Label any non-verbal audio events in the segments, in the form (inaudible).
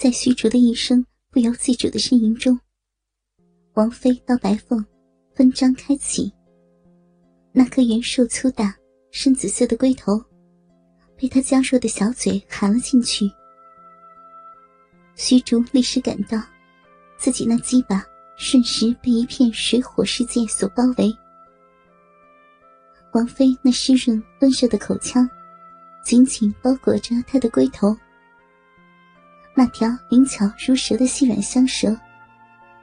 在虚竹的一声不由自主的呻吟中，王妃到白凤分张开启，那颗圆硕粗大、深紫色的龟头，被他娇弱的小嘴含了进去。虚竹立时感到，自己那鸡巴瞬时被一片水火世界所包围。王妃那湿润温热的口腔，紧紧包裹着他的龟头。那条灵巧如蛇的细软香舌，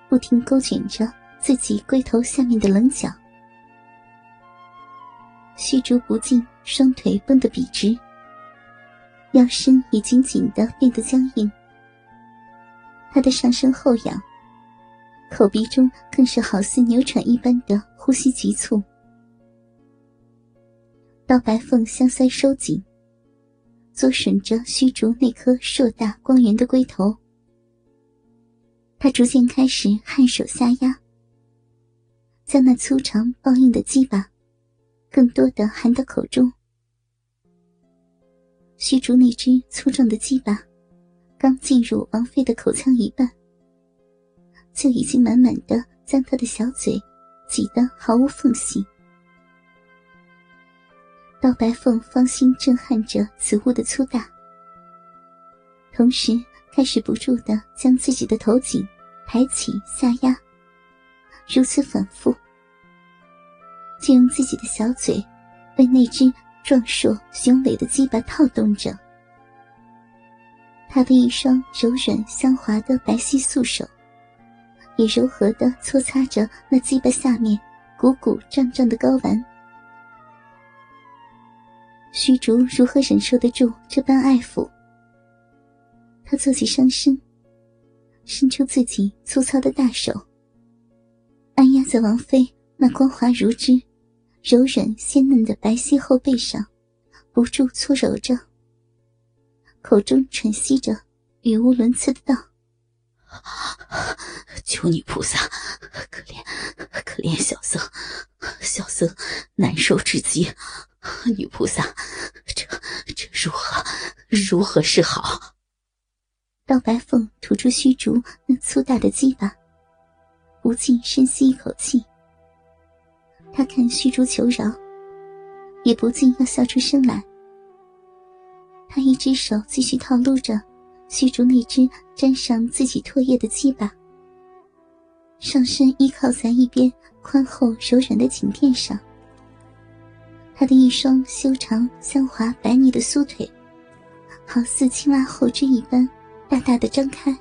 不停勾卷着自己龟头下面的棱角。虚竹不禁双腿绷得笔直，腰身也紧紧的变得僵硬。他的上身后仰，口鼻中更是好似牛喘一般的呼吸急促。刀白凤香腮收紧。作吮着虚竹那颗硕大光圆的龟头，他逐渐开始颔首下压，将那粗长抱硬的鸡巴更多的含到口中。虚竹那只粗壮的鸡巴刚进入王妃的口腔一半，就已经满满的将她的小嘴挤得毫无缝隙。刀白凤芳心震撼着此物的粗大，同时开始不住的将自己的头颈抬起下压，如此反复，就用自己的小嘴为那只壮硕雄伟的鸡巴套动着。他的一双柔软香滑的白皙素手，也柔和的搓擦着那鸡巴下面鼓鼓胀胀的睾丸。虚竹如何忍受得住这般爱抚？他坐起上身，伸出自己粗糙的大手，按压在王妃那光滑如织、柔软鲜嫩的白皙后背上，不住搓揉着，口中喘息着，语无伦次的道：“求你菩萨，可怜可怜小僧，小僧难受至极。” (laughs) 女菩萨，这这如何如何是好？刀白凤吐出虚竹那粗大的鸡巴，不禁深吸一口气。他看虚竹求饶，也不禁要笑出声来。他一只手继续套路着虚竹那只沾上自己唾液的鸡巴，上身依靠在一边宽厚柔软的颈垫上。他的一双修长香滑白腻的酥腿，好似青蛙后肢一般，大大的张开。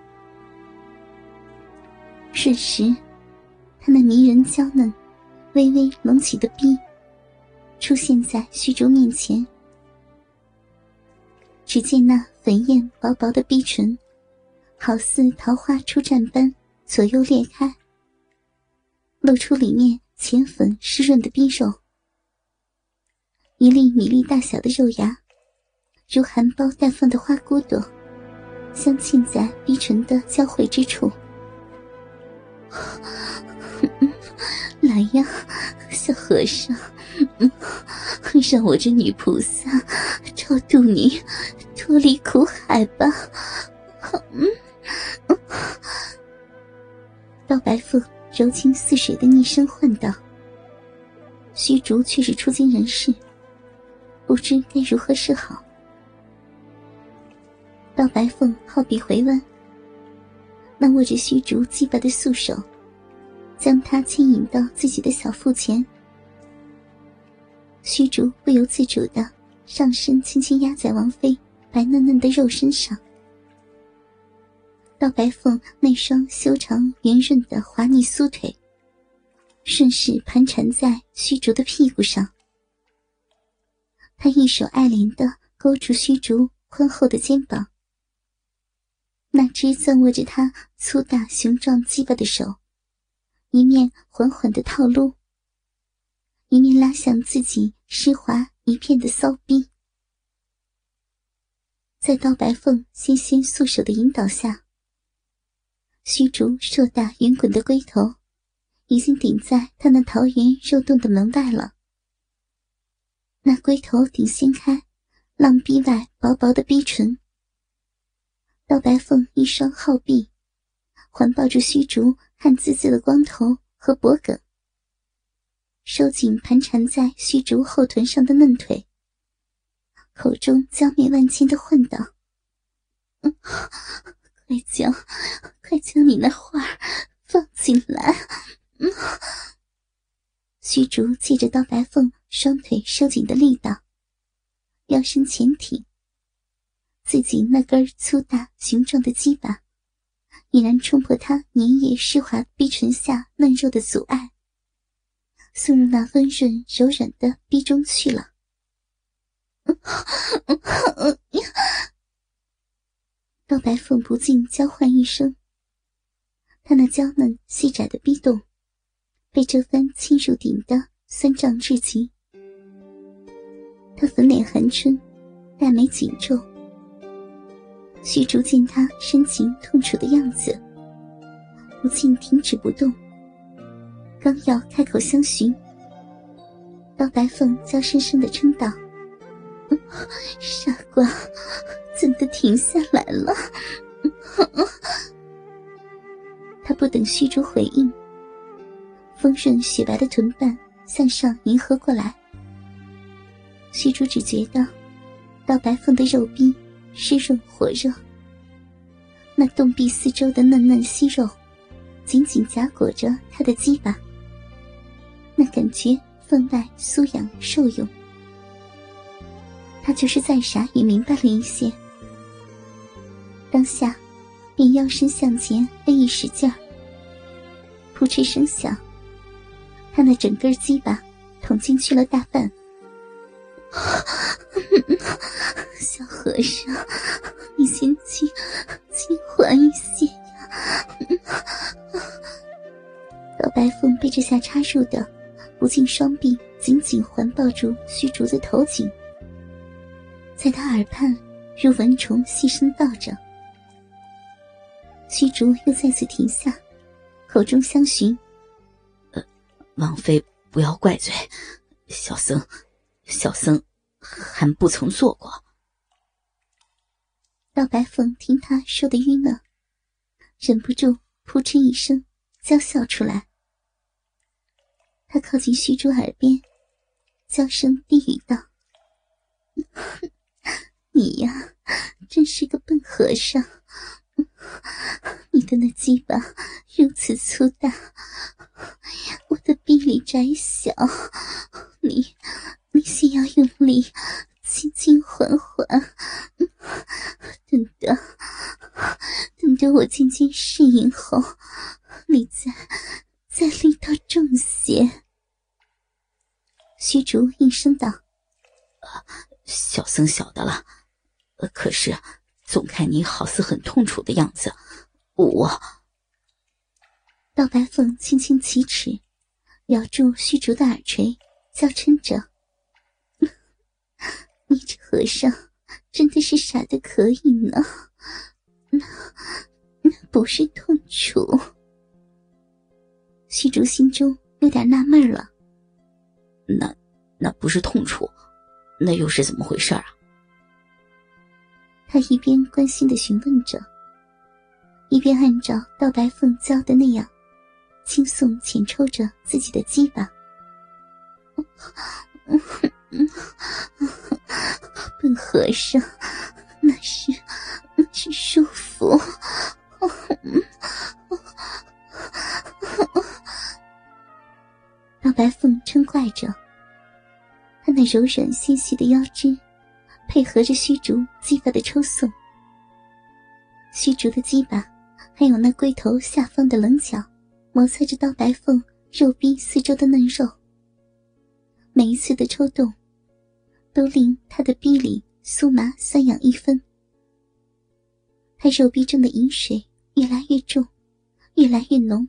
瞬时，他那迷人娇嫩、微微隆起的臂，出现在虚竹面前。只见那粉艳薄薄的逼唇，好似桃花初绽般左右裂开，露出里面浅粉湿润的逼肉。一粒米粒大小的肉芽，如含苞待放的花骨朵，镶嵌在逼唇的交汇之处。(laughs) 来呀，小和尚，让我这女菩萨超度你脱离苦海吧！(laughs) 刀白凤柔情似水的昵声唤道：“虚竹却是出京人士。”不知该如何是好。刀白凤好笔回弯，那握着虚竹鸡巴的素手，将他牵引到自己的小腹前。虚竹不由自主的上身轻轻压在王妃白嫩嫩的肉身上，刀白凤那双修长圆润的滑腻酥腿，顺势盘缠在虚竹的屁股上。他一手爱怜的勾住虚竹宽厚的肩膀，那只攥握着他粗大雄壮鸡巴的手，一面缓缓的套路，一面拉向自己湿滑一片的骚逼。在刀白凤纤纤素手的引导下，虚竹硕大圆滚的龟头，已经顶在他那桃源肉洞的门外了。那龟头顶掀开，浪逼外薄薄的逼唇，刀白凤一双皓臂环抱住虚竹汗滋滋的光头和脖颈，收紧盘缠在虚竹后臀上的嫩腿，口中娇媚万千的唤道：“快将，快将你那花放进来！”虚竹借着刀白凤双腿收紧的力道，腰身前挺。自己那根粗大雄壮的鸡巴，已然冲破他粘液湿滑逼唇下嫩肉的阻碍，送入那温润柔软的逼中去了。(laughs) 刀白凤不禁娇唤一声，他那娇嫩细窄的逼洞，被这番侵入顶的酸胀至极。他粉脸含春，黛眉紧皱。徐竹见他深情痛楚的样子，不禁停止不动。刚要开口相询，刀白凤娇声声的称道：“ (laughs) 傻瓜，怎的停下来了？” (laughs) 他不等虚竹回应，丰润雪白的臀瓣向上迎合过来。虚竹只觉得到白凤的肉壁。湿润火热，那洞壁四周的嫩嫩息肉，紧紧夹裹着他的鸡巴。那感觉分外酥痒受用。他就是再傻也明白了一些。当下，便腰身向前微一使劲儿，扑哧声响，他那整根鸡巴捅进去了大半。(laughs) 小和尚，你先轻轻缓一些呀！(laughs) 老白凤被这下插入的，不禁双臂紧紧环抱住虚竹的头颈，在他耳畔如蚊虫细声道着。虚竹又再次停下，口中相询：“，王妃不要怪罪，小僧。”小僧还不曾做过。老白凤听他说的晕了，忍不住扑哧一声娇笑出来。他靠近虚竹耳边，娇声低语道：“ (laughs) 你呀，真是个笨和尚。你的那鸡巴如此粗大，我的臂力窄小，你……”你先要用力，轻轻缓缓，等等，等着我渐渐适应后，你再再力道重些。虚竹应声道：“小僧晓得了。可是总看你好似很痛楚的样子，我……”道白凤轻轻启齿，咬住虚竹的耳垂，娇嗔着。(laughs) 你这和尚真的是傻的可以呢，那 (laughs) 那不是痛楚。虚竹心中有点纳闷了，那那不是痛楚，那又是怎么回事啊？他一边关心的询问着，一边按照道白凤教的那样，轻松浅抽着自己的鸡巴。笨和尚，那是那是舒服。道白凤嗔怪着，他那柔软纤细的腰肢，配合着虚竹鸡巴的抽送，虚竹的鸡巴，还有那龟头下方的棱角，摩擦着刀白凤肉壁四周的嫩肉，每一次的抽动。都令他的逼里酥麻酸痒一分，他肉壁中的饮水越来越重，越来越浓，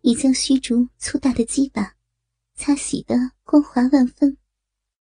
已将虚竹粗大的鸡巴擦洗的光滑万分。